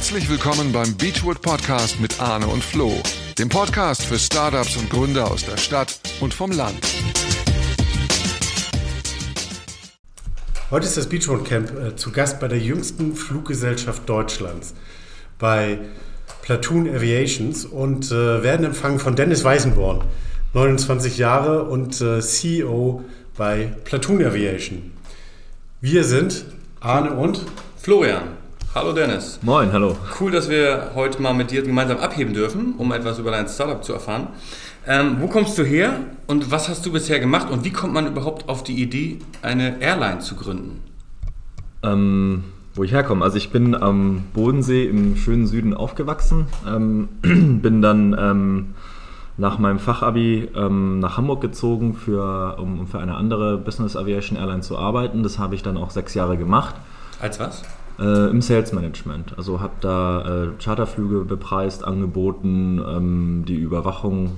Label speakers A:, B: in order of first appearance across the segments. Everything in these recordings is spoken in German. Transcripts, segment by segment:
A: Herzlich willkommen beim Beachwood Podcast mit Arne und Flo, dem Podcast für Startups und Gründer aus der Stadt und vom Land.
B: Heute ist das Beachwood Camp äh, zu Gast bei der jüngsten Fluggesellschaft Deutschlands, bei Platoon Aviations und äh, werden empfangen von Dennis Weißenborn, 29 Jahre und äh, CEO bei Platoon Aviation. Wir sind Arne und
C: Florian. Hallo Dennis.
D: Moin, hallo.
C: Cool, dass wir heute mal mit dir gemeinsam abheben dürfen, um etwas über dein Startup zu erfahren. Ähm, wo kommst du her und was hast du bisher gemacht und wie kommt man überhaupt auf die Idee, eine Airline zu gründen?
D: Ähm, wo ich herkomme. Also ich bin am Bodensee im schönen Süden aufgewachsen, ähm, bin dann ähm, nach meinem Fachabi ähm, nach Hamburg gezogen, für, um für eine andere Business Aviation Airline zu arbeiten. Das habe ich dann auch sechs Jahre gemacht.
C: Als was?
D: Äh, Im Sales Management. Also habe da äh, Charterflüge bepreist, angeboten, ähm, die Überwachung,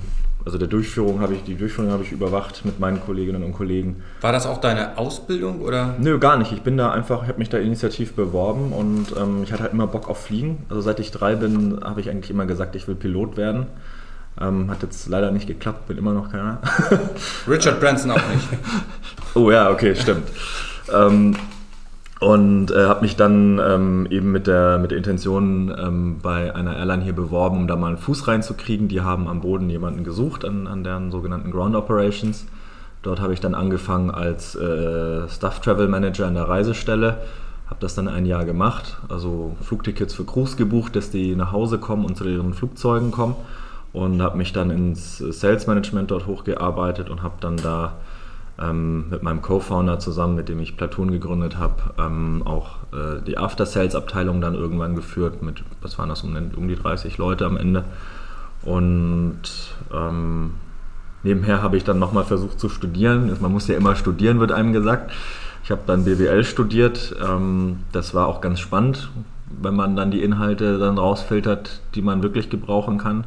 D: also der Durchführung habe ich, die Durchführung habe ich überwacht mit meinen Kolleginnen und Kollegen.
C: War das auch deine Ausbildung oder?
D: Nö, gar nicht. Ich bin da einfach, ich habe mich da initiativ beworben und ähm, ich hatte halt immer Bock auf Fliegen. Also seit ich drei bin, habe ich eigentlich immer gesagt, ich will Pilot werden. Ähm, hat jetzt leider nicht geklappt, bin immer noch keiner.
C: Richard Branson auch nicht.
D: oh ja, okay, stimmt. ähm, und äh, habe mich dann ähm, eben mit der, mit der Intention ähm, bei einer Airline hier beworben, um da mal einen Fuß reinzukriegen. Die haben am Boden jemanden gesucht an, an deren sogenannten Ground Operations. Dort habe ich dann angefangen als äh, Staff Travel Manager in der Reisestelle. Habe das dann ein Jahr gemacht, also Flugtickets für Crews gebucht, dass die nach Hause kommen und zu ihren Flugzeugen kommen. Und habe mich dann ins Sales Management dort hochgearbeitet und habe dann da ähm, mit meinem Co-Founder zusammen, mit dem ich Platoon gegründet habe, ähm, auch äh, die After-Sales-Abteilung dann irgendwann geführt mit, was waren das, um, um die 30 Leute am Ende. Und ähm, nebenher habe ich dann nochmal versucht zu studieren. Man muss ja immer studieren, wird einem gesagt. Ich habe dann BWL studiert. Ähm, das war auch ganz spannend, wenn man dann die Inhalte dann rausfiltert, die man wirklich gebrauchen kann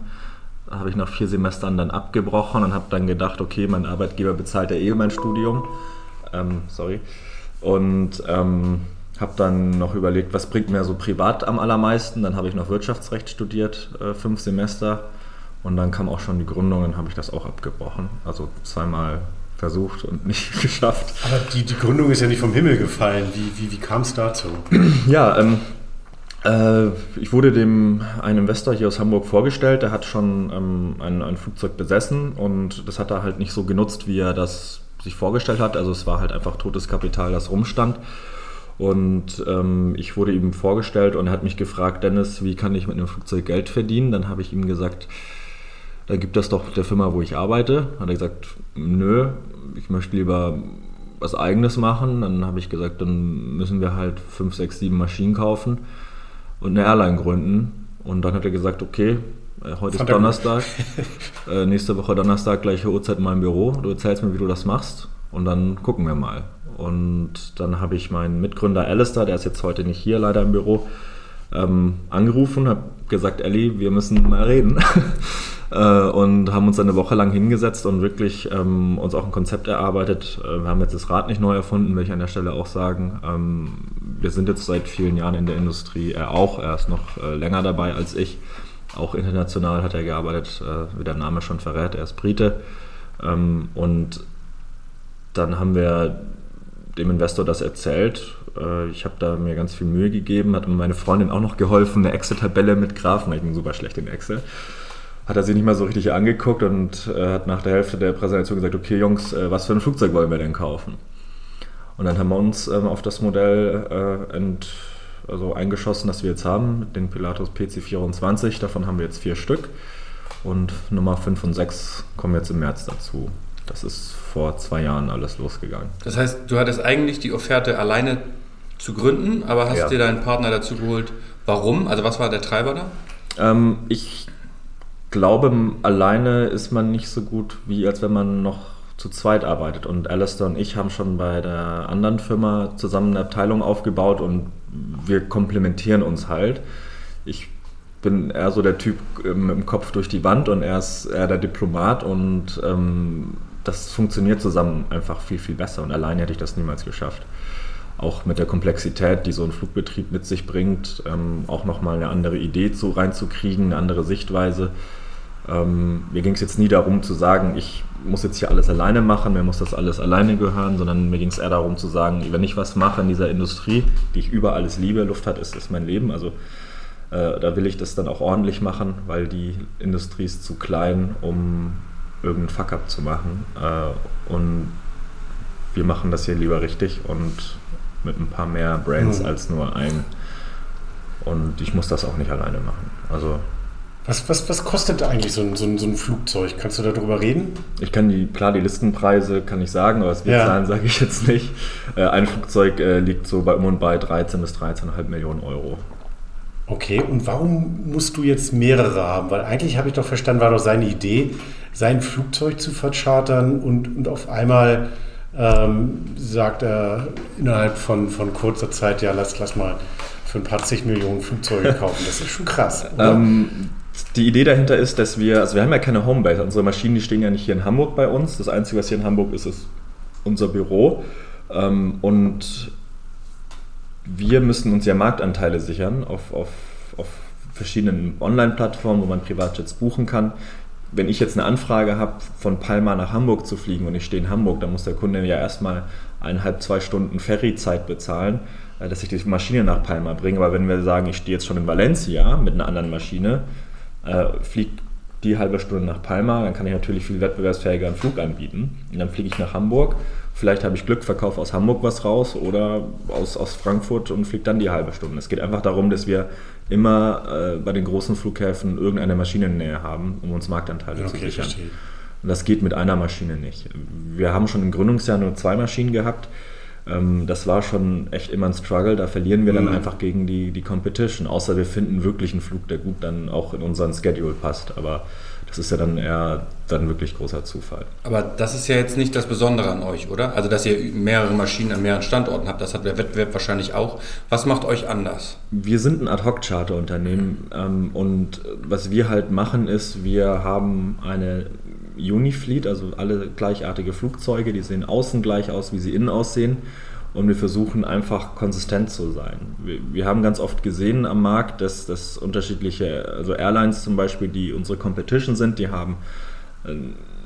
D: habe ich nach vier Semestern dann abgebrochen und habe dann gedacht, okay, mein Arbeitgeber bezahlt ja eh mein Studium. Ähm, sorry. Und ähm, habe dann noch überlegt, was bringt mir so privat am allermeisten. Dann habe ich noch Wirtschaftsrecht studiert, äh, fünf Semester. Und dann kam auch schon die Gründung, dann habe ich das auch abgebrochen. Also zweimal versucht und nicht geschafft.
B: Aber die, die Gründung ist ja nicht vom Himmel gefallen. Wie, wie, wie kam es dazu?
D: Ja, ähm, äh, ich wurde dem einem Investor hier aus Hamburg vorgestellt, der hat schon ähm, ein, ein, Flugzeug besessen und das hat er halt nicht so genutzt, wie er das sich vorgestellt hat. Also es war halt einfach totes Kapital, das rumstand. Und ähm, ich wurde ihm vorgestellt und er hat mich gefragt, Dennis, wie kann ich mit einem Flugzeug Geld verdienen? Dann habe ich ihm gesagt, da gibt das doch der Firma, wo ich arbeite. Hat er gesagt, nö, ich möchte lieber was eigenes machen. Dann habe ich gesagt, dann müssen wir halt fünf, sechs, sieben Maschinen kaufen und eine Airline gründen. Und dann hat er gesagt, okay, äh, heute Fand ist Donnerstag, äh, nächste Woche Donnerstag, gleiche Uhrzeit in meinem Büro. Du erzählst mir, wie du das machst und dann gucken wir mal. Und dann habe ich meinen Mitgründer Alistair, der ist jetzt heute nicht hier leider im Büro, ähm, angerufen, habe gesagt, Ellie, wir müssen mal reden. äh, und haben uns eine Woche lang hingesetzt und wirklich ähm, uns auch ein Konzept erarbeitet. Äh, wir haben jetzt das Rad nicht neu erfunden, will ich an der Stelle auch sagen. Ähm, wir sind jetzt seit vielen Jahren in der Industrie, er auch, er ist noch äh, länger dabei als ich. Auch international hat er gearbeitet, äh, wie der Name schon verrät, er ist Brite. Ähm, und dann haben wir dem Investor das erzählt. Äh, ich habe da mir ganz viel Mühe gegeben, hat meine Freundin auch noch geholfen, eine Excel-Tabelle mit Graphen, ich bin super schlecht in Excel. Hat er sich nicht mal so richtig angeguckt und äh, hat nach der Hälfte der Präsentation gesagt, okay Jungs, äh, was für ein Flugzeug wollen wir denn kaufen? Und dann haben wir uns ähm, auf das Modell ent, also eingeschossen, das wir jetzt haben, den Pilatus PC24. Davon haben wir jetzt vier Stück. Und Nummer 5 und 6 kommen jetzt im März dazu. Das ist vor zwei Jahren alles losgegangen.
C: Das heißt, du hattest eigentlich die Offerte alleine zu gründen, aber hast ja. dir deinen Partner dazu geholt. Warum? Also was war der Treiber da?
D: Ähm, ich glaube, alleine ist man nicht so gut, wie als wenn man noch zu zweit arbeitet. Und Alistair und ich haben schon bei der anderen Firma zusammen eine Abteilung aufgebaut und wir komplementieren uns halt. Ich bin eher so der Typ ähm, mit dem Kopf durch die Wand und er ist eher der Diplomat und ähm, das funktioniert zusammen einfach viel, viel besser und alleine hätte ich das niemals geschafft. Auch mit der Komplexität, die so ein Flugbetrieb mit sich bringt, ähm, auch nochmal eine andere Idee zu, reinzukriegen, eine andere Sichtweise. Ähm, mir ging es jetzt nie darum zu sagen, ich muss jetzt hier alles alleine machen, mir muss das alles alleine gehören, sondern mir ging es eher darum zu sagen, wenn ich was mache in dieser Industrie, die ich über alles liebe, Luftfahrt ist, ist mein Leben, also äh, da will ich das dann auch ordentlich machen, weil die Industrie ist zu klein, um irgendeinen Fuck-up zu machen. Äh, und wir machen das hier lieber richtig und mit ein paar mehr Brands mhm. als nur ein. Und ich muss das auch nicht alleine machen. Also
B: was, was, was kostet eigentlich so ein, so, ein, so ein Flugzeug? Kannst du darüber reden?
D: Ich kann die, klar, die Listenpreise kann ich sagen, aber was wir ja. zahlen, sage ich jetzt nicht. Äh, ein Flugzeug äh, liegt so bei um und bei 13 bis 13,5 Millionen Euro.
B: Okay, und warum musst du jetzt mehrere haben? Weil eigentlich habe ich doch verstanden, war doch seine Idee, sein Flugzeug zu verchartern und, und auf einmal ähm, sagt er innerhalb von, von kurzer Zeit, ja, lass, lass mal für ein paar zig Millionen Flugzeuge kaufen. Das ist schon krass.
D: ähm, die Idee dahinter ist, dass wir, also wir haben ja keine Homebase. Unsere Maschinen, die stehen ja nicht hier in Hamburg bei uns. Das Einzige, was hier in Hamburg ist, ist unser Büro. Ähm, und wir müssen uns ja Marktanteile sichern auf, auf, auf verschiedenen Online-Plattformen, wo man Privatjets buchen kann. Wenn ich jetzt eine Anfrage habe, von Palma nach Hamburg zu fliegen und ich stehe in Hamburg, dann muss der Kunde ja erstmal eineinhalb, zwei Stunden Ferryzeit bezahlen, äh, dass ich die Maschine nach Palma bringe. Aber wenn wir sagen, ich stehe jetzt schon in Valencia mit einer anderen Maschine, äh, fliegt die halbe Stunde nach Palma, dann kann ich natürlich viel wettbewerbsfähiger einen Flug anbieten. Und dann fliege ich nach Hamburg, vielleicht habe ich Glück, verkaufe aus Hamburg was raus oder aus, aus Frankfurt und fliege dann die halbe Stunde. Es geht einfach darum, dass wir immer äh, bei den großen Flughäfen irgendeine Maschinennähe haben, um uns Marktanteile okay, zu sichern. Verstehe. Und das geht mit einer Maschine nicht. Wir haben schon im Gründungsjahr nur zwei Maschinen gehabt ähm, das war schon echt immer ein Struggle. Da verlieren wir dann mhm. einfach gegen die, die Competition. Außer wir finden wirklich einen Flug, der gut dann auch in unseren Schedule passt. Aber das ist ja dann eher dann wirklich großer Zufall.
C: Aber das ist ja jetzt nicht das Besondere an euch, oder? Also, dass ihr mehrere Maschinen an mehreren Standorten habt, das hat der Wettbewerb wahrscheinlich auch. Was macht euch anders?
D: Wir sind ein Ad-Hoc-Charter-Unternehmen ähm, und was wir halt machen ist, wir haben eine Unifleet, also alle gleichartige Flugzeuge, die sehen außen gleich aus, wie sie innen aussehen. Und wir versuchen einfach konsistent zu sein. Wir, wir haben ganz oft gesehen am Markt, dass, dass unterschiedliche, also Airlines zum Beispiel, die unsere Competition sind, die haben äh,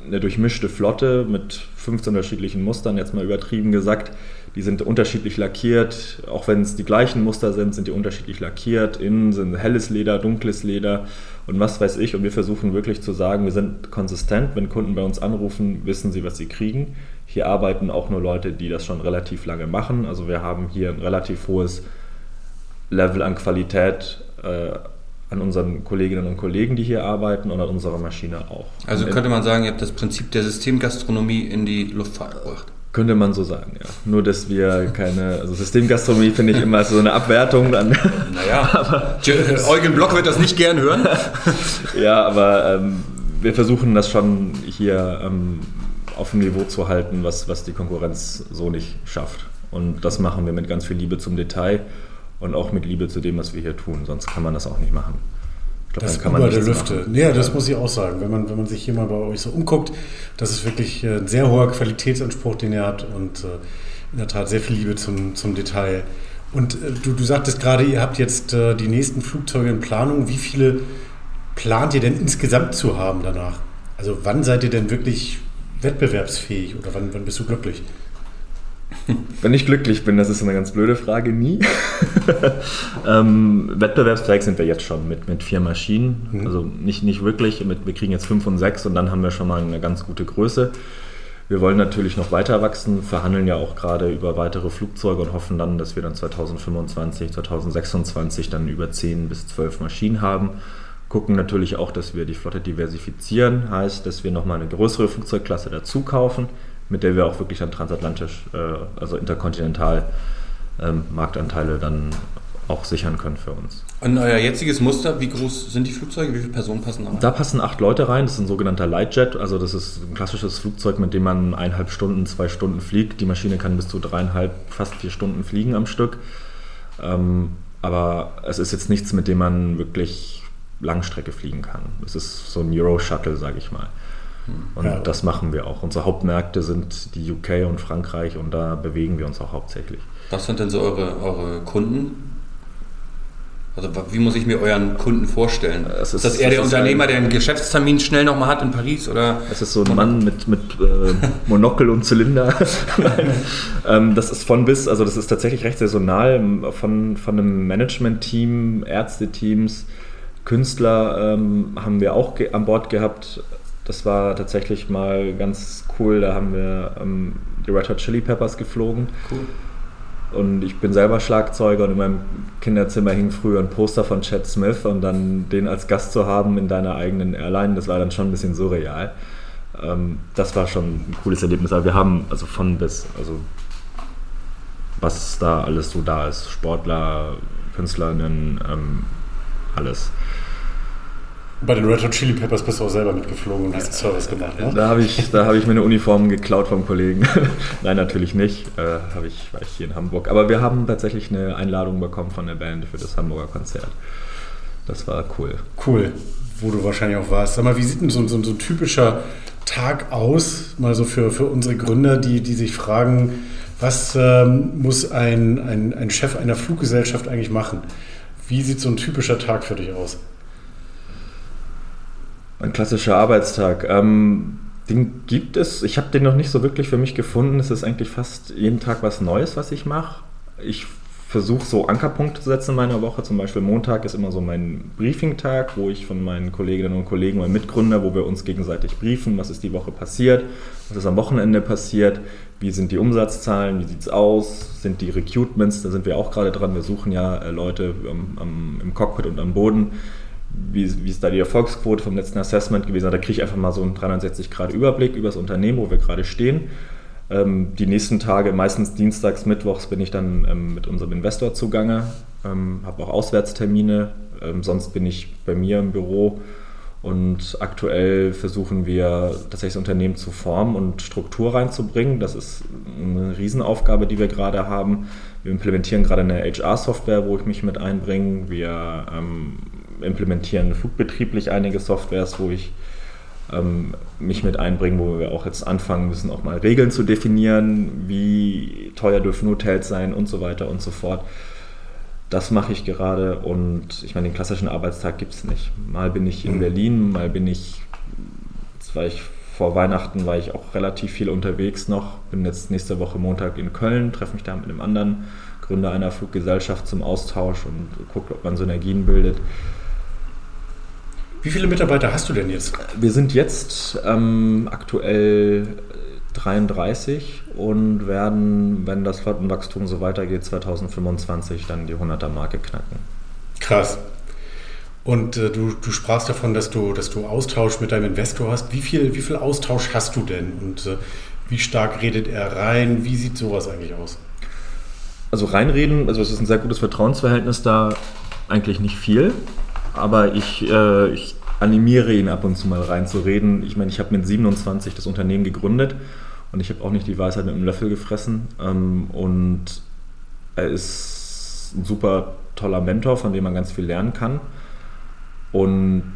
D: eine durchmischte Flotte mit 15 unterschiedlichen Mustern, jetzt mal übertrieben gesagt. Die sind unterschiedlich lackiert, auch wenn es die gleichen Muster sind, sind die unterschiedlich lackiert. Innen sind helles Leder, dunkles Leder und was weiß ich. Und wir versuchen wirklich zu sagen, wir sind konsistent. Wenn Kunden bei uns anrufen, wissen sie, was sie kriegen. Hier arbeiten auch nur Leute, die das schon relativ lange machen. Also wir haben hier ein relativ hohes Level an Qualität äh, an unseren Kolleginnen und Kollegen, die hier arbeiten und an unserer Maschine auch.
C: Also könnte man sagen, ihr habt das Prinzip der Systemgastronomie in die Luftfahrt gebracht.
D: Könnte man so sagen, ja. Nur, dass wir keine, also Systemgastronomie finde ich immer so eine Abwertung. Dann,
C: naja, aber Eugen Block wird das nicht gern hören.
D: ja, aber ähm, wir versuchen das schon hier ähm, auf dem Niveau zu halten, was, was die Konkurrenz so nicht schafft. Und das machen wir mit ganz viel Liebe zum Detail und auch mit Liebe zu dem, was wir hier tun. Sonst kann man das auch nicht machen.
B: Glaub, das kann man der Lüfte. Machen. Ja, das muss ich auch sagen. Wenn man, wenn man sich hier mal bei euch so umguckt, das ist wirklich äh, ein sehr hoher Qualitätsanspruch, den ihr habt und äh, in der Tat sehr viel Liebe zum, zum Detail. Und äh, du, du sagtest gerade, ihr habt jetzt die nächsten Flugzeuge in Planung. Wie viele plant ihr denn insgesamt zu haben danach? Also wann seid ihr denn wirklich wettbewerbsfähig oder wann, wann bist du glücklich?
D: Wenn ich glücklich bin, das ist eine ganz blöde Frage, nie. ähm, wettbewerbsfähig sind wir jetzt schon mit, mit vier Maschinen. Mhm. Also nicht, nicht wirklich, mit, wir kriegen jetzt fünf und sechs und dann haben wir schon mal eine ganz gute Größe. Wir wollen natürlich noch weiter wachsen, verhandeln ja auch gerade über weitere Flugzeuge und hoffen dann, dass wir dann 2025, 2026 dann über zehn bis zwölf Maschinen haben. Gucken natürlich auch, dass wir die Flotte diversifizieren, heißt, dass wir nochmal eine größere Flugzeugklasse dazu kaufen mit der wir auch wirklich dann transatlantisch, äh, also interkontinental ähm, Marktanteile dann auch sichern können für uns.
C: Und euer jetziges Muster, wie groß sind die Flugzeuge? Wie viele Personen passen da rein?
D: Da passen acht Leute rein. Das ist ein sogenannter Lightjet. Also das ist ein klassisches Flugzeug, mit dem man eineinhalb Stunden, zwei Stunden fliegt. Die Maschine kann bis zu dreieinhalb, fast vier Stunden fliegen am Stück. Ähm, aber es ist jetzt nichts, mit dem man wirklich Langstrecke fliegen kann. Es ist so ein Euro-Shuttle, sage ich mal. Und ja. das machen wir auch. Unsere Hauptmärkte sind die UK und Frankreich und da bewegen wir uns auch hauptsächlich.
C: Was sind denn so eure, eure Kunden? Also wie muss ich mir euren Kunden vorstellen?
D: Es
C: ist,
D: ist-
C: das eher der Unternehmer, der einen Geschäftstermin schnell nochmal hat in Paris? Oder?
D: Es ist so ein Mann mit, mit äh, Monokel und Zylinder. Ähm, das ist von bis, also das ist tatsächlich recht saisonal. Von, von einem Management-Team, Ärzteteams, Künstler ähm, haben wir auch an Bord gehabt. Das war tatsächlich mal ganz cool. Da haben wir ähm, die Red Hot Chili Peppers geflogen.
C: Cool.
D: Und ich bin selber Schlagzeuger und in meinem Kinderzimmer hing früher ein Poster von Chad Smith und dann den als Gast zu haben in deiner eigenen Airline, das war dann schon ein bisschen surreal. Ähm, das war schon ein cooles Erlebnis. Aber wir haben also von bis, also was da alles so da ist, Sportler, Künstlerinnen, ähm, alles.
B: Bei den Red Hot Chili Peppers bist du auch selber mitgeflogen und hast Service gemacht, ne?
D: Da habe ich, da habe ich mir eine Uniform geklaut vom Kollegen. Nein, natürlich nicht. Äh, ich, war ich hier in Hamburg. Aber wir haben tatsächlich eine Einladung bekommen von der Band für das Hamburger Konzert. Das war cool.
B: Cool, wo du wahrscheinlich auch warst. Sag mal, wie sieht denn so, so, so ein typischer Tag aus? Mal so für, für unsere Gründer, die, die sich fragen, was ähm, muss ein, ein, ein Chef einer Fluggesellschaft eigentlich machen? Wie sieht so ein typischer Tag für dich aus?
D: Ein klassischer Arbeitstag. Ähm, den gibt es. Ich habe den noch nicht so wirklich für mich gefunden. Es ist eigentlich fast jeden Tag was Neues, was ich mache. Ich versuche so Ankerpunkte zu setzen in meiner Woche. Zum Beispiel Montag ist immer so mein Briefing-Tag, wo ich von meinen Kolleginnen und Kollegen, meinen Mitgründer, wo wir uns gegenseitig briefen, was ist die Woche passiert, was ist am Wochenende passiert, wie sind die Umsatzzahlen, wie sieht es aus, sind die Recruitments, da sind wir auch gerade dran. Wir suchen ja äh, Leute am, im Cockpit und am Boden wie, wie ist da die Erfolgsquote vom letzten Assessment gewesen? Da kriege ich einfach mal so einen 360-Grad-Überblick über das Unternehmen, wo wir gerade stehen. Ähm, die nächsten Tage, meistens dienstags, mittwochs, bin ich dann ähm, mit unserem Investor zugange, ähm, habe auch Auswärtstermine, ähm, sonst bin ich bei mir im Büro und aktuell versuchen wir tatsächlich das Unternehmen zu formen und Struktur reinzubringen. Das ist eine Riesenaufgabe, die wir gerade haben. Wir implementieren gerade eine HR-Software, wo ich mich mit einbringe. Wir ähm, implementieren flugbetrieblich einige Softwares, wo ich ähm, mich mit einbringe, wo wir auch jetzt anfangen müssen, auch mal Regeln zu definieren, wie teuer dürfen Hotels sein und so weiter und so fort. Das mache ich gerade und ich meine, den klassischen Arbeitstag gibt es nicht. Mal bin ich in Berlin, mal bin ich, jetzt war ich vor Weihnachten, war ich auch relativ viel unterwegs noch, bin jetzt nächste Woche Montag in Köln, treffe mich da mit einem anderen Gründer einer Fluggesellschaft zum Austausch und gucke, ob man Synergien bildet.
B: Wie viele Mitarbeiter hast du denn jetzt?
D: Wir sind jetzt ähm, aktuell 33 und werden, wenn das Flottenwachstum so weitergeht, 2025 dann die 100er-Marke knacken.
B: Krass. Und äh, du, du sprachst davon, dass du, dass du Austausch mit deinem Investor hast. Wie viel, wie viel Austausch hast du denn? Und äh, wie stark redet er rein? Wie sieht sowas eigentlich aus?
D: Also reinreden, also es ist ein sehr gutes Vertrauensverhältnis da, eigentlich nicht viel, aber ich, äh, ich animiere ihn ab und zu mal reinzureden. Ich meine, ich habe mit 27 das Unternehmen gegründet und ich habe auch nicht die Weisheit mit einem Löffel gefressen. Ähm, und er ist ein super toller Mentor, von dem man ganz viel lernen kann. Und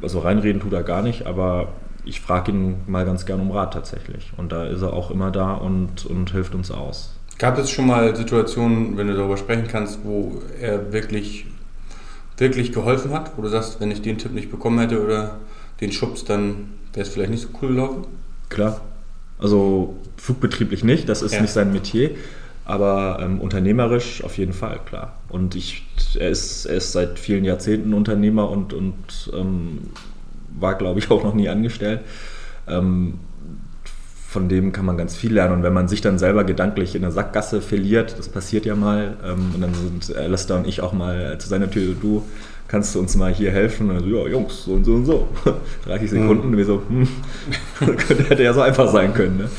D: also reinreden tut er gar nicht, aber ich frage ihn mal ganz gern um Rat tatsächlich. Und da ist er auch immer da und, und hilft uns aus.
C: Gab es schon mal Situationen, wenn du darüber sprechen kannst, wo er wirklich, wirklich geholfen hat? Wo du sagst, wenn ich den Tipp nicht bekommen hätte oder den Schubs, dann wäre es vielleicht nicht so cool gelaufen?
D: Klar. Also flugbetrieblich nicht, das ist
C: Ja.
D: nicht sein Metier, aber ähm, unternehmerisch auf jeden Fall, klar. Und ich, er, ist, er ist seit vielen Jahrzehnten Unternehmer und, und ähm, war, glaube ich, auch noch nie angestellt. Ähm, von dem kann man ganz viel lernen. Und wenn man sich dann selber gedanklich in der Sackgasse verliert, das passiert ja mal, ähm, und dann sind Alastair und ich auch mal zu seiner Tür, du kannst du uns mal hier helfen? Und dann so, ja, Jungs, so und so und so. 30 Sekunden, und wir so, hm, hätte ja so einfach sein können. Ne?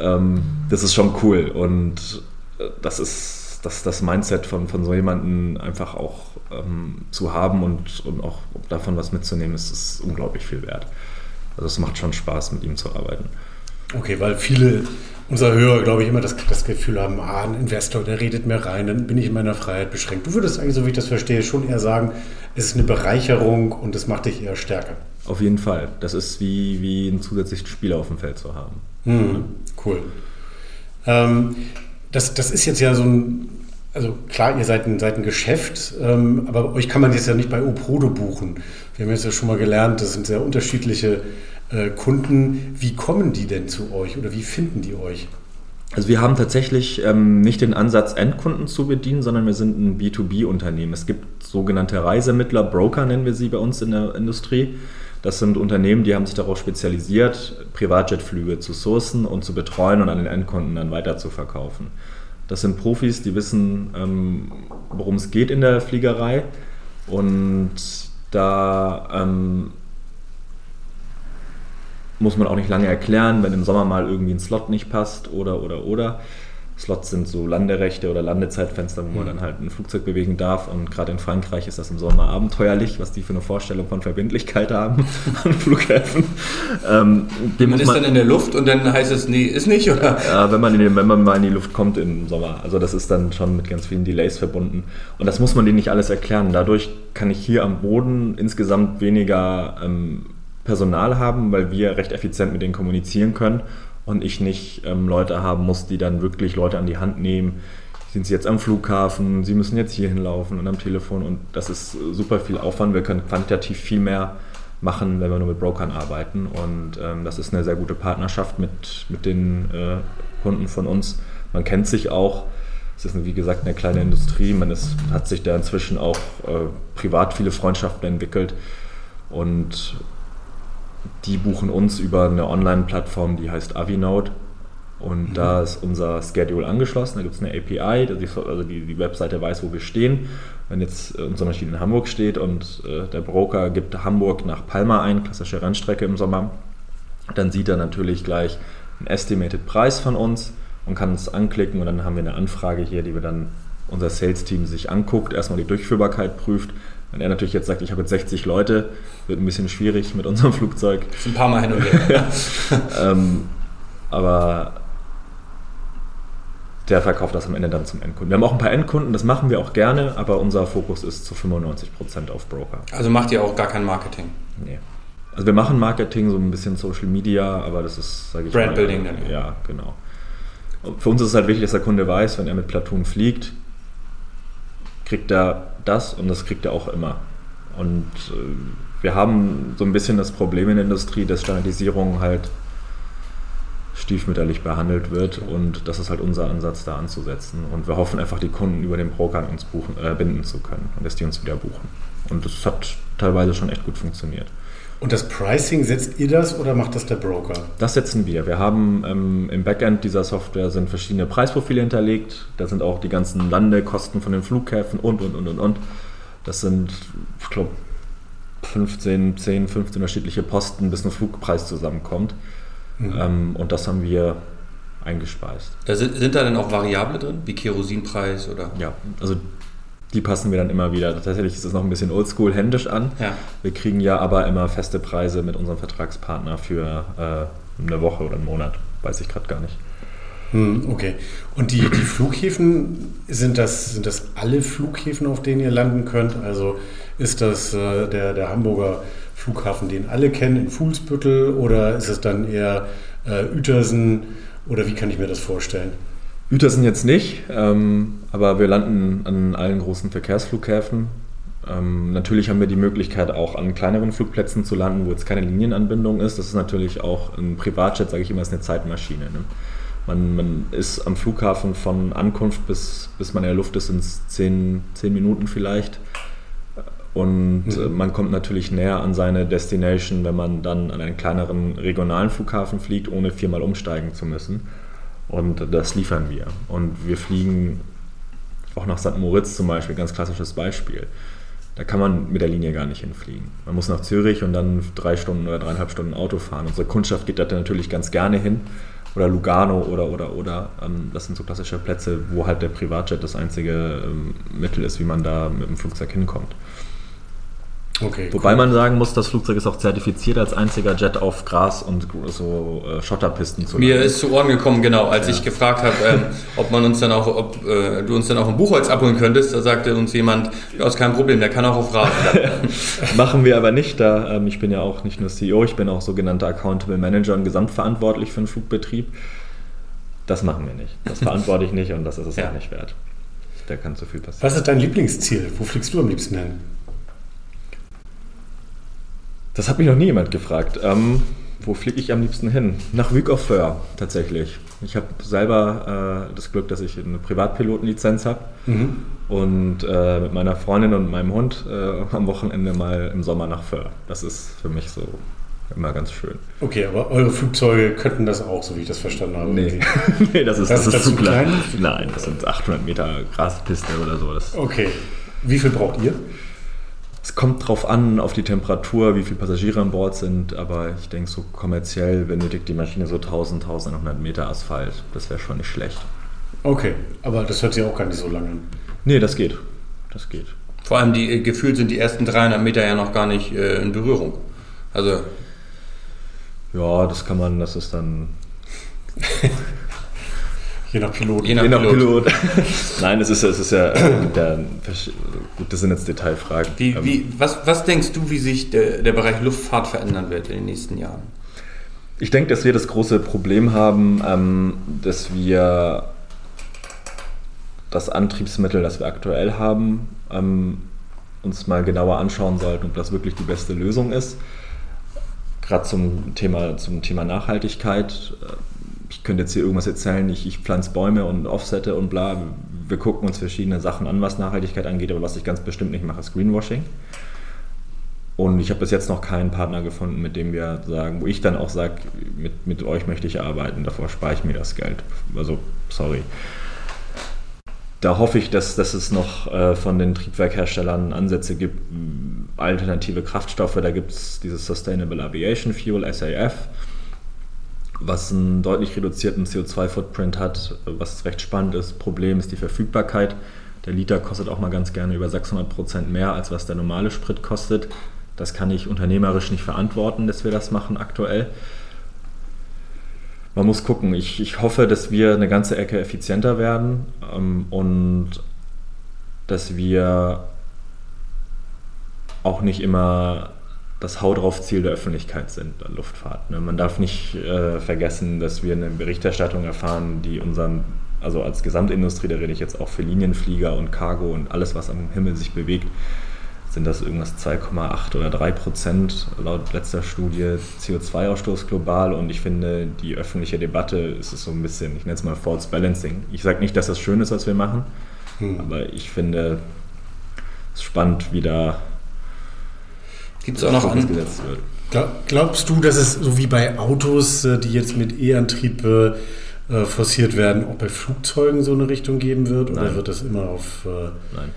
D: Ähm, das ist schon cool. Und äh, das ist das, das Mindset von, von so jemandem einfach auch ähm, zu haben und, und auch davon was mitzunehmen, ist, ist unglaublich viel wert. Also es macht schon Spaß, mit ihm zu arbeiten.
B: Okay, weil viele unserer Hörer, glaube ich, immer das, das Gefühl haben, ah, ein Investor, der redet mir rein, dann bin ich in meiner Freiheit beschränkt. Du würdest eigentlich, so wie ich das verstehe, schon eher sagen, es ist eine Bereicherung und es macht dich eher stärker.
D: Auf jeden Fall. Das ist wie, wie einen zusätzlichen Spieler auf dem Feld zu haben.
B: Hm, cool. Ähm, das, das ist jetzt ja so ein, also klar, ihr seid ein, seid ein Geschäft, ähm, aber euch kann man jetzt ja nicht bei Oprodo buchen. Wir haben jetzt ja schon mal gelernt, das sind sehr unterschiedliche äh, Kunden. Wie kommen die denn zu euch oder wie finden die euch?
D: Also wir haben tatsächlich ähm, nicht den Ansatz, Endkunden zu bedienen, sondern wir sind ein B2B-Unternehmen. Es gibt sogenannte Reisemittler, Broker nennen wir sie bei uns in der Industrie. Das sind Unternehmen, die haben sich darauf spezialisiert, Privatjetflüge zu sourcen und zu betreuen und an den Endkunden dann weiter zu verkaufen. Das sind Profis, die wissen, ähm, worum es geht in der Fliegerei. Und da ähm, muss man auch nicht lange erklären, wenn im Sommer mal irgendwie ein Slot nicht passt oder oder oder. Slots sind so Landerechte oder Landezeitfenster, wo man mhm. dann halt ein Flugzeug bewegen darf. Und gerade in Frankreich ist das im Sommer abenteuerlich, was die für eine Vorstellung von Verbindlichkeit haben an Flughäfen.
C: Ähm, man ist man, dann in der Luft und dann heißt es, nee, ist nicht, oder?
D: Ja, wenn man, den, wenn man mal in die Luft kommt im Sommer. Also das ist dann schon mit ganz vielen Delays verbunden. Und das muss man denen nicht alles erklären. Dadurch kann ich hier am Boden insgesamt weniger ähm, Personal haben, weil wir recht effizient mit denen kommunizieren können und ich nicht ähm, Leute haben muss, die dann wirklich Leute an die Hand nehmen. Sind sie jetzt am Flughafen, sie müssen jetzt hier hinlaufen und am Telefon und das ist super viel Aufwand. Wir können quantitativ viel mehr machen, wenn wir nur mit Brokern arbeiten und ähm, das ist eine sehr gute Partnerschaft mit, mit den äh, Kunden von uns. Man kennt sich auch. Es ist, wie gesagt, eine kleine Industrie. Man ist, hat sich da inzwischen auch äh, privat viele Freundschaften entwickelt. Und die buchen uns über eine Online-Plattform, die heißt Avinode. Und mhm. da ist unser Schedule angeschlossen. Da gibt es eine API, also die, die Webseite weiß, wo wir stehen. Wenn jetzt unsere Maschine in Hamburg steht und äh, der Broker gibt Hamburg nach Palma ein, klassische Rennstrecke im Sommer, dann sieht er natürlich gleich einen Estimated Preis von uns und kann es anklicken und dann haben wir eine Anfrage hier, die wir dann unser Sales-Team sich anguckt, erstmal die Durchführbarkeit prüft wenn er natürlich jetzt sagt, ich habe jetzt 60 Leute, wird ein bisschen schwierig mit unserem Flugzeug.
C: Ist ein paar Mal hin und her.
D: ähm, aber der verkauft das am Ende dann zum Endkunden. Wir haben auch ein paar Endkunden, das machen wir auch gerne, aber unser Fokus ist zu 95% auf Broker.
C: Also macht ihr auch gar kein Marketing?
D: Nee. Also wir machen Marketing, so ein bisschen Social Media, aber das ist,
C: sage ich Brandbuilding
D: dann. Ja, genau. Für uns ist es halt wichtig, dass der Kunde weiß, wenn er mit Platoon fliegt, kriegt er das und das kriegt er auch immer. Und äh, wir haben so ein bisschen das Problem in der Industrie, dass Standardisierung halt stiefmütterlich behandelt wird und das ist halt unser Ansatz, da anzusetzen. Und wir hoffen einfach, die Kunden über den Broker uns buchen, äh, binden zu können und dass die uns wieder buchen. Und das hat teilweise schon echt gut funktioniert.
B: Und das Pricing, setzt ihr das oder macht das der Broker?
D: Das setzen wir. Wir haben ähm, im Backend dieser Software sind verschiedene Preisprofile hinterlegt. Da sind auch die ganzen Landekosten von den Flughäfen und, und, und, und, und. Das sind, ich glaube, 15, 10, 15 unterschiedliche Posten, bis ein Flugpreis zusammenkommt. Mhm. Ähm, und das haben wir eingespeist.
C: Da sind, sind da denn auch Variable drin, wie Kerosinpreis oder?
D: Ja, also die passen wir dann immer wieder. Tatsächlich ist es noch ein bisschen oldschool händisch an. Ja. Wir kriegen ja aber immer feste Preise mit unserem Vertragspartner für äh, eine Woche oder einen Monat. Weiß ich gerade gar nicht.
B: Hm, okay. Und die, die Flughäfen, sind das, sind das alle Flughäfen, auf denen ihr landen könnt? Also ist das äh, der, der Hamburger Flughafen, den alle kennen, in Fuhlsbüttel oder ist es dann eher äh, Uetersen oder wie kann ich mir das vorstellen?
D: Uetersen jetzt nicht, ähm, aber wir landen an allen großen Verkehrsflughäfen. Ähm, natürlich haben wir die Möglichkeit, auch an kleineren Flugplätzen zu landen, wo jetzt keine Linienanbindung ist. Das ist natürlich auch ein Privatjet, sage ich immer, ist eine Zeitmaschine. Ne? Man, man, ist am Flughafen von Ankunft bis, bis man in der Luft ist, sind es zehn, zehn Minuten vielleicht. Und mhm. man kommt natürlich näher an seine Destination, wenn man dann an einen kleineren regionalen Flughafen fliegt, ohne viermal umsteigen zu müssen. Und das liefern wir. Und wir fliegen auch nach St. Moritz zum Beispiel, ganz klassisches Beispiel. Da kann man mit der Linie gar nicht hinfliegen. Man muss nach Zürich und dann drei Stunden oder dreieinhalb Stunden Auto fahren. Unsere Kundschaft geht da natürlich ganz gerne hin. Oder Lugano oder, oder, oder. Ähm, das sind so klassische Plätze, wo halt der Privatjet das einzige ähm, Mittel ist, wie man da mit dem Flugzeug hinkommt. Okay, Wobei cool. man sagen muss, das Flugzeug ist auch zertifiziert als einziger Jet auf Gras und so äh, Schotterpisten
C: zu Mir ist zu Ohren gekommen, genau, als ja. ich gefragt habe, ähm, ob man uns dann auch, ob äh, du uns dann auch ein Buchholz abholen könntest, da sagte uns jemand, ja, ist kein Problem, der kann auch auf Rasen.
D: Machen wir aber nicht, da ähm, ich bin ja auch nicht nur CEO, ich bin auch sogenannter Accountable Manager und gesamtverantwortlich für den Flugbetrieb. Das machen wir nicht. Das verantworte ich nicht und das ist es
C: Ja.
D: auch nicht wert. Da kann zu viel passieren.
B: Was ist dein Lieblingsziel? Wo fliegst du am liebsten hin?
D: Das hat mich noch nie jemand gefragt. Ähm, wo fliege ich am liebsten hin? Nach Wyk auf Föhr tatsächlich. Ich habe selber äh, das Glück, dass ich eine Privatpilotenlizenz habe und äh, mit meiner Freundin und meinem Hund äh, am Wochenende mal im Sommer nach Föhr. Das ist für mich so immer ganz schön.
B: Okay, aber eure Flugzeuge könnten das auch, so wie ich das verstanden habe.
D: Nee, nee das ist,
B: Das
D: das
B: ist dazu
D: zu klein.
B: klein?
D: Nein, das sind 800 Meter Graspiste oder so. Das,
B: Okay. Wie viel braucht ihr?
D: Es kommt drauf an, auf die Temperatur, wie viele Passagiere an Bord sind, aber ich denke, so kommerziell benötigt die Maschine so 1000, 1100 Meter Asphalt. Das wäre schon nicht schlecht.
B: Okay, aber das hört sich auch gar nicht so lange an.
D: Nee, das geht. Das geht.
C: Vor allem die, äh, gefühlt sind die ersten 300 Meter ja noch gar nicht äh, in Berührung. Also,
D: Ja, das kann man, das ist dann
B: Je nach Pilot.
C: Je nach
D: je nach
C: Pilot.
D: Pilot. Nein, es ist, ja- es ist ja äh, der, gut, das sind jetzt Detailfragen.
C: wie,
D: Ähm,
C: wie, was, was denkst du, wie sich der, der Bereich Luftfahrt verändern wird in den nächsten Jahren?
D: Ich denke, dass wir das große Problem haben, ähm, dass wir das Antriebsmittel, das wir aktuell haben, ähm, uns mal genauer anschauen sollten, ob das wirklich die beste Lösung ist. Gerade zum Thema, zum Thema Nachhaltigkeit. Ich könnte jetzt hier irgendwas erzählen, ich, ich pflanze Bäume und offsette und bla. Wir gucken uns verschiedene Sachen an, was Nachhaltigkeit angeht, aber was ich ganz bestimmt nicht mache, ist Greenwashing. Und ich habe bis jetzt noch keinen Partner gefunden, mit dem wir sagen, wo ich dann auch sage, mit, mit euch möchte ich arbeiten, davor spare ich mir das Geld. Also, sorry. Da hoffe ich, dass, dass es noch äh, von den Triebwerkherstellern Ansätze gibt, alternative Kraftstoffe. Da gibt es dieses Sustainable Aviation Fuel, SAF, was einen deutlich reduzierten CO2-Footprint hat, was recht spannend ist. Problem ist die Verfügbarkeit. Der Liter kostet auch mal ganz gerne über 600 Prozent mehr, als was der normale Sprit kostet. Das kann ich unternehmerisch nicht verantworten, dass wir das machen aktuell. Man muss gucken. Ich, ich hoffe, dass wir eine ganze Ecke effizienter werden ähm, und dass wir auch nicht immer das Hau drauf Ziel der Öffentlichkeit sind, der Luftfahrt. Ne? Man darf nicht äh, vergessen, dass wir eine Berichterstattung erfahren, die unseren, also als Gesamtindustrie, da rede ich jetzt auch für Linienflieger und Cargo und alles, was am Himmel sich bewegt, sind das irgendwas 2,8 oder 3 Prozent laut letzter Studie CO2-Ausstoß global. Und ich finde, die öffentliche Debatte ist es so ein bisschen, ich nenne es mal False Balancing. Ich sage nicht, dass das schön ist, was wir machen, aber ich finde es spannend, wie da
C: Gibt es auch noch
D: Fokus
C: an,
D: gesetzt wird.
B: Glaub- Glaubst du, dass es so wie bei Autos, äh, die jetzt mit E-Antrieb äh, äh, forciert werden, auch bei Flugzeugen so eine Richtung geben wird? Oder
D: Nein.
B: wird das immer auf äh,
D: Nein.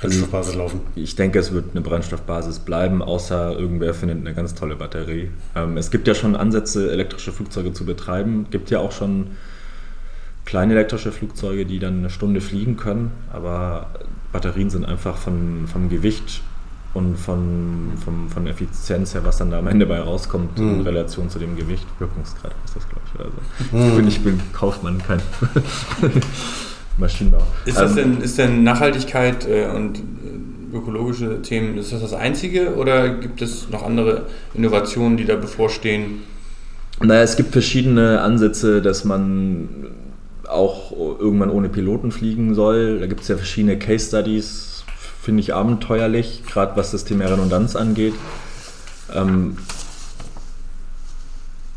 B: Brennstoffbasis laufen?
D: Ich denke, es wird eine Brennstoffbasis bleiben, außer irgendwer findet eine ganz tolle Batterie. Ähm, es gibt ja schon Ansätze, elektrische Flugzeuge zu betreiben. Es gibt ja auch schon kleine elektrische Flugzeuge, die dann eine Stunde fliegen können, aber Batterien sind einfach von, vom Gewicht und von, vom, von Effizienz her, was dann da am Ende bei rauskommt, in Relation zu dem Gewicht. Wirkungsgrad ist das, glaube ich. Also, ich, bin, ich bin Kaufmann, kein Maschinenbau.
C: ist, das
D: Ähm,
C: denn, ist denn Nachhaltigkeit äh, und äh, ökologische Themen, ist das das Einzige oder gibt es noch andere Innovationen, die da bevorstehen?
D: Naja, es gibt verschiedene Ansätze, dass man auch irgendwann ohne Piloten fliegen soll. Da gibt es ja verschiedene Case Studies, finde ich abenteuerlich, gerade was das Thema Redundanz angeht. Ähm,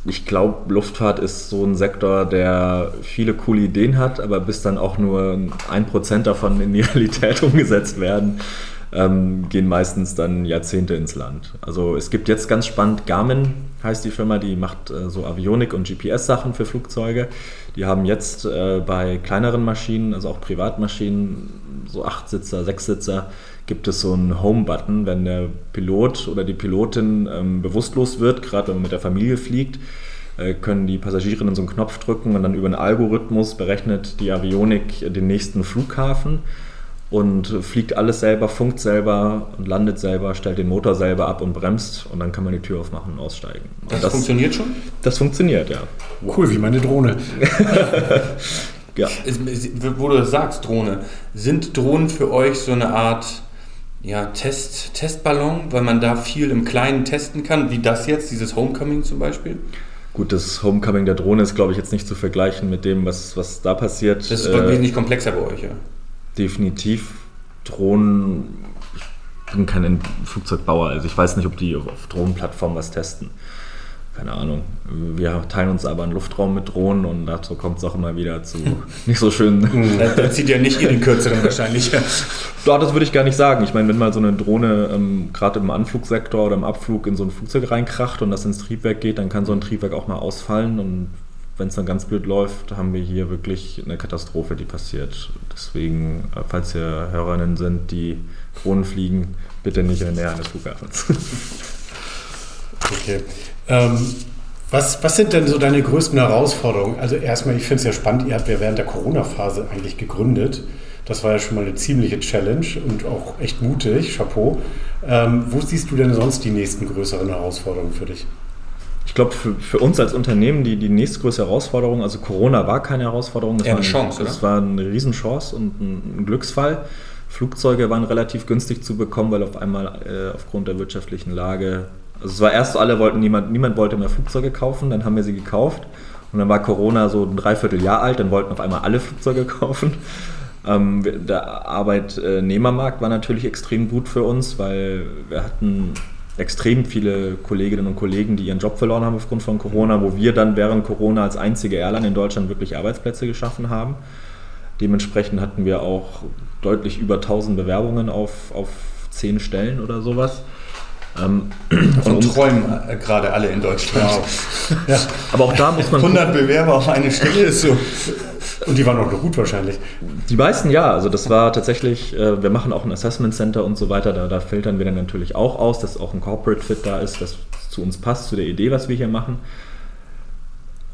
D: ich glaube, Luftfahrt ist so ein Sektor, der viele coole Ideen hat, aber bis dann auch nur ein Prozent davon in die Realität umgesetzt werden, ähm, gehen meistens dann Jahrzehnte ins Land. Also es gibt jetzt ganz spannend, Garmin heißt die Firma, die macht äh, so Avionik und GPS-Sachen für Flugzeuge. Die haben jetzt äh, bei kleineren Maschinen, also auch Privatmaschinen, so Achtsitzer, Sechssitzer, gibt es so einen Home-Button, wenn der Pilot oder die Pilotin ähm, bewusstlos wird, gerade wenn man mit der Familie fliegt, äh, können die Passagierinnen so einen Knopf drücken und dann über einen Algorithmus berechnet die Avionik den nächsten Flughafen und fliegt alles selber, funkt selber und landet selber, stellt den Motor selber ab und bremst und dann kann man die Tür aufmachen und aussteigen. Und
C: Das, funktioniert schon?
D: Das funktioniert, ja.
B: Cool, wie meine Drohne.
D: ja.
C: Wo du das sagst, Drohne. Sind Drohnen für euch so eine Art ja, Test, Testballon, weil man da viel im Kleinen testen kann, wie das jetzt, dieses Homecoming zum Beispiel?
D: Gut, das Homecoming der Drohne ist, glaube ich, jetzt nicht zu vergleichen mit dem, was, was da passiert.
C: Das ist äh, wesentlich komplexer bei euch, ja.
D: Definitiv. Drohnen, ich bin kein Flugzeugbauer, also ich weiß nicht, ob die auf Drohnenplattformen was testen keine Ahnung. Wir teilen uns aber einen Luftraum mit Drohnen und dazu kommt es auch immer wieder zu nicht so schönen.
C: da zieht ja nicht ihr den kürzeren wahrscheinlich.
D: ja, das würde ich gar nicht sagen. Ich meine, wenn mal so eine Drohne ähm, gerade im Anflugsektor oder im Abflug in so ein Flugzeug reinkracht und das ins Triebwerk geht, dann kann so ein Triebwerk auch mal ausfallen und wenn es dann ganz blöd läuft, haben wir hier wirklich eine Katastrophe, die passiert. Deswegen, äh, falls hier Hörerinnen sind, die Drohnen fliegen, bitte nicht in der Nähe eines Flughafens.
B: Okay. Ähm, was, was sind denn so deine größten Herausforderungen? Also erstmal, ich finde es ja spannend, ihr habt ja während der Corona-Phase eigentlich gegründet. Das war ja schon mal eine ziemliche Challenge und auch echt mutig, Chapeau. Ähm, wo siehst du denn sonst die nächsten größeren Herausforderungen für dich?
D: Ich glaube, für, für, uns als Unternehmen die, die nächstgrößte Herausforderung, also Corona war keine Herausforderung, das,
C: ja,
D: war,
C: eine Chance,
D: das war eine Riesenchance und ein, ein, Glücksfall. Flugzeuge waren relativ günstig zu bekommen, weil auf einmal äh, aufgrund der wirtschaftlichen Lage also es war erst so, alle wollten, niemand, niemand wollte mehr Flugzeuge kaufen, dann haben wir sie gekauft. Und dann war Corona so ein Dreivierteljahr alt, dann wollten auf einmal alle Flugzeuge kaufen. Ähm, der Arbeitnehmermarkt war natürlich extrem gut für uns, weil wir hatten extrem viele Kolleginnen und Kollegen, die ihren Job verloren haben aufgrund von Corona, wo wir dann während Corona als einzige Airline in Deutschland wirklich Arbeitsplätze geschaffen haben. Dementsprechend hatten wir auch deutlich über 1000 Bewerbungen auf, auf 10 Stellen oder sowas.
C: Ähm, Von und träumen äh, gerade alle in Deutschland.
D: Wow. Ja. Aber auch da muss man.
C: 100 Bewerber auf eine Stelle ist so.
B: Und die waren auch noch gut wahrscheinlich.
D: Die meisten ja. Also das war tatsächlich, äh, wir machen auch ein Assessment Center und so weiter. Da, da filtern wir dann natürlich auch aus, dass auch ein Corporate Fit da ist, das zu uns passt, zu der Idee, was wir hier machen.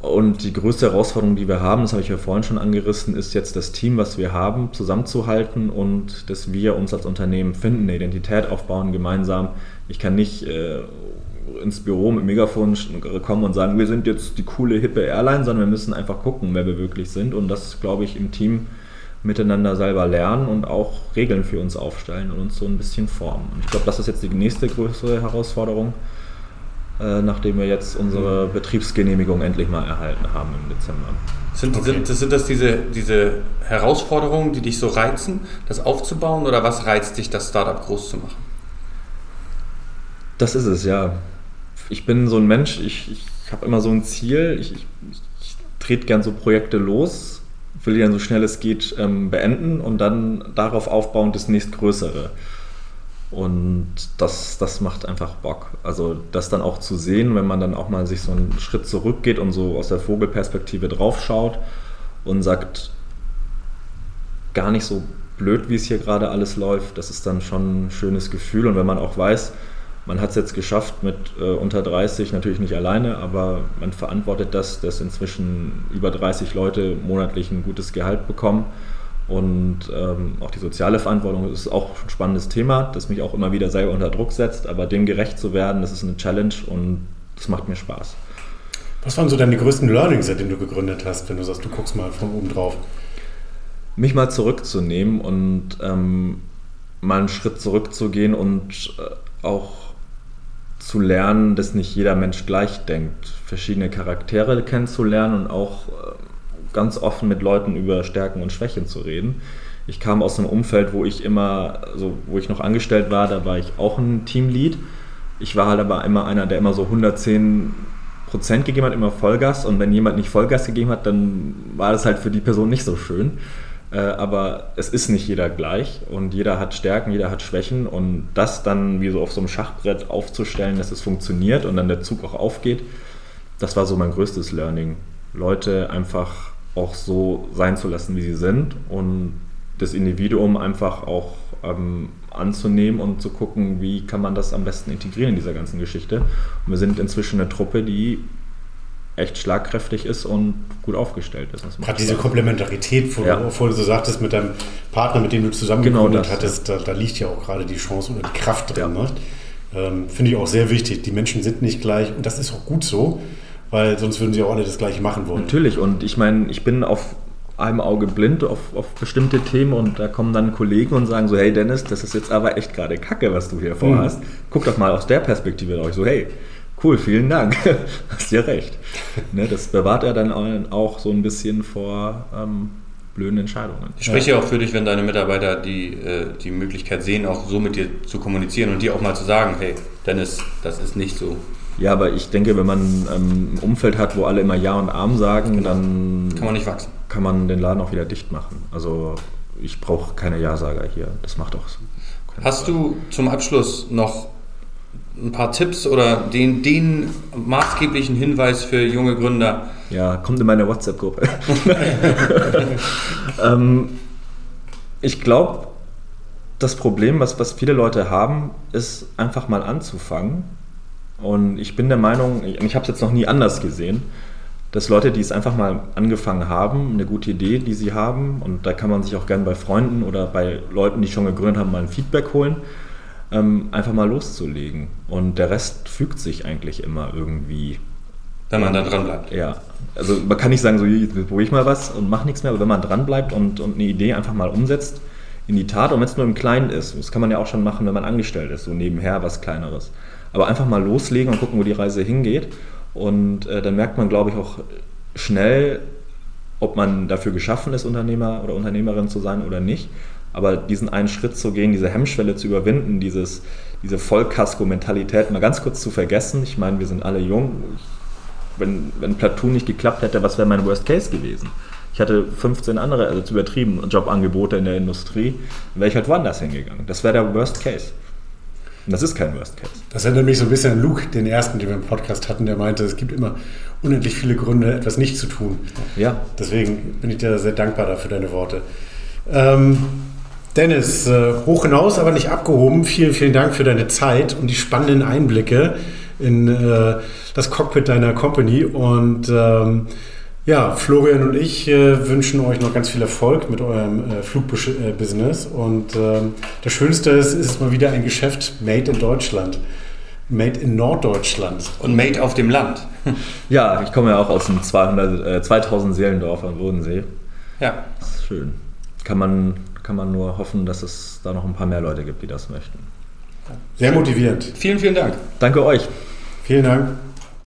D: Und die größte Herausforderung, die wir haben, das habe ich ja vorhin schon angerissen, ist jetzt das Team, was wir haben, zusammenzuhalten und dass wir uns als Unternehmen finden, eine Identität aufbauen gemeinsam. Ich kann nicht äh, ins Büro mit Megafon kommen und sagen, wir sind jetzt die coole, hippe Airline, sondern wir müssen einfach gucken, wer wir wirklich sind und das, glaube ich, im Team miteinander selber lernen und auch Regeln für uns aufstellen und uns so ein bisschen formen. Und ich glaube, das ist jetzt die nächste größere Herausforderung äh, nachdem wir jetzt unsere Betriebsgenehmigung endlich mal erhalten haben im Dezember.
C: Sind, okay. sind, sind das diese, diese Herausforderungen, die dich so reizen, das aufzubauen oder was reizt dich, das Startup groß zu machen?
D: Das ist es, ja. Ich bin so ein Mensch, ich, ich habe immer so ein Ziel, ich, ich, ich trete gern so Projekte los, will die dann so schnell es geht ähm, beenden und dann darauf aufbauend das nächstgrößere. Und das, das macht einfach Bock. Also das dann auch zu sehen, wenn man dann auch mal sich so einen Schritt zurückgeht und so aus der Vogelperspektive draufschaut und sagt, gar nicht so blöd, wie es hier gerade alles läuft, das ist dann schon ein schönes Gefühl. Und wenn man auch weiß, man hat es jetzt geschafft mit äh, unter 30, natürlich nicht alleine, aber man verantwortet das, dass inzwischen über 30 Leute monatlich ein gutes Gehalt bekommen und ähm, auch die soziale Verantwortung ist auch ein spannendes Thema, das mich auch immer wieder selber unter Druck setzt. Aber dem gerecht zu werden, das ist eine Challenge und das macht mir Spaß.
B: Was waren so deine größten Learnings, seitdem du gegründet hast, wenn du sagst, du guckst mal von oben drauf?
D: Mich mal zurückzunehmen und ähm, mal einen Schritt zurückzugehen und äh, auch zu lernen, dass nicht jeder Mensch gleich denkt, verschiedene Charaktere kennenzulernen und auch äh, ganz offen mit Leuten über Stärken und Schwächen zu reden. Ich kam aus einem Umfeld, wo ich immer, also wo ich noch angestellt war, da war ich auch ein Teamlead. Ich war halt aber immer einer, der immer so 110 Prozent gegeben hat, immer Vollgas. Und wenn jemand nicht Vollgas gegeben hat, dann war das halt für die Person nicht so schön. Äh, aber es ist nicht jeder gleich und jeder hat Stärken, jeder hat Schwächen und das dann wie so auf so einem Schachbrett aufzustellen, dass es funktioniert und dann der Zug auch aufgeht, das war so mein größtes Learning. Leute einfach auch so sein zu lassen, wie sie sind und das Individuum einfach auch ähm, anzunehmen und zu gucken, wie kann man das am besten integrieren in dieser ganzen Geschichte. Und wir sind inzwischen eine Truppe, die echt schlagkräftig ist und gut aufgestellt ist.
B: Gerade diese Komplementarität, wo, ja. du, wo du so sagtest, mit deinem Partner, mit dem du zusammen genau das, hattest, da, da, liegt ja auch gerade die Chance oder die Kraft drin. Ja. Ne? Ähm, Finde ich auch sehr wichtig. Die Menschen sind nicht gleich und das ist auch gut so weil sonst würden sie auch alle das gleiche machen wollen.
D: Natürlich, und ich meine, ich bin auf einem Auge blind auf, auf bestimmte Themen und da kommen dann Kollegen und sagen so, hey Dennis, das ist jetzt aber echt gerade Kacke, was du hier vorhast. Mhm. Guck doch mal aus der Perspektive drauf. Ich so, hey, Cool, vielen Dank. Hast ja recht. Ne, das bewahrt er dann auch so ein bisschen vor ähm, blöden Entscheidungen.
C: Ich spreche ja auch für dich, wenn deine Mitarbeiter die, äh, die Möglichkeit sehen, auch so mit dir zu kommunizieren und dir auch mal zu sagen, hey, Dennis, das ist nicht so.
D: Ja, aber ich denke, wenn man ähm, ein Umfeld hat, wo alle immer Ja und Arm sagen, genau. dann
C: kann man nicht wachsen.
D: Kann man den Laden auch wieder dicht machen. Also ich brauche keine Ja-Sager hier. Das macht auch.
C: Hast du zum Abschluss noch ein paar Tipps oder den, den maßgeblichen Hinweis für junge Gründer?
D: Ja, kommt in meine WhatsApp-Gruppe. ähm, ich glaube, das Problem, was, was viele Leute haben, ist einfach mal anzufangen. Und ich bin der Meinung, ich, ich habe es jetzt noch nie anders gesehen, dass Leute, die es einfach mal angefangen haben, eine gute Idee, die sie haben, und da kann man sich auch gerne bei Freunden oder bei Leuten, die schon gegründet haben, mal ein Feedback holen ähm, einfach mal loszulegen. Und der Rest fügt sich eigentlich immer irgendwie.
C: Wenn man da dran bleibt.
D: Ja. Also man kann nicht sagen, so jetzt probiere ich mal was und mache nichts mehr, aber wenn man dran bleibt und, und eine Idee einfach mal umsetzt in die Tat, und wenn es nur im Kleinen ist, das kann man ja auch schon machen, wenn man angestellt ist, so nebenher was Kleineres. Aber einfach mal loslegen und gucken, wo die Reise hingeht. Und äh, dann merkt man, glaube ich, auch schnell, ob man dafür geschaffen ist, Unternehmer oder Unternehmerin zu sein oder nicht. Aber diesen einen Schritt zu gehen, diese Hemmschwelle zu überwinden, dieses, diese Vollkasko-Mentalität mal ganz kurz zu vergessen. Ich meine, wir sind alle jung. wenn, wenn Platoon nicht geklappt hätte, was wäre mein Worst Case gewesen? Ich hatte 15 andere, also zu übertrieben, Jobangebote in der Industrie. Wäre ich halt woanders hingegangen. Das wäre der Worst Case. Und das ist kein Worst Case.
B: Das erinnert mich so ein bisschen an Luke, den ersten, den wir im Podcast hatten, der meinte, es gibt immer unendlich viele Gründe, etwas nicht zu tun. Ja. Deswegen bin ich dir sehr dankbar dafür deine Worte. Ähm, Dennis, äh, hoch hinaus, aber nicht abgehoben. Vielen, vielen Dank für deine Zeit und die spannenden Einblicke in äh, das Cockpit deiner Company. Und ähm, ja, Florian und ich äh, wünschen euch noch ganz viel Erfolg mit eurem äh, Flugbusiness. Und ähm, das Schönste ist, ist mal wieder ein Geschäft made in Deutschland. Made in Norddeutschland.
C: Und made auf dem Land.
D: ja, ich komme ja auch aus dem 200, äh, 2000 Seelendorf am Bodensee.
C: Ja.
D: Das ist schön. Kann man kann man nur hoffen, dass es da noch ein paar mehr Leute gibt, die das möchten.
B: Sehr motivierend.
C: Vielen, vielen Dank.
D: Danke euch.
B: Vielen Dank.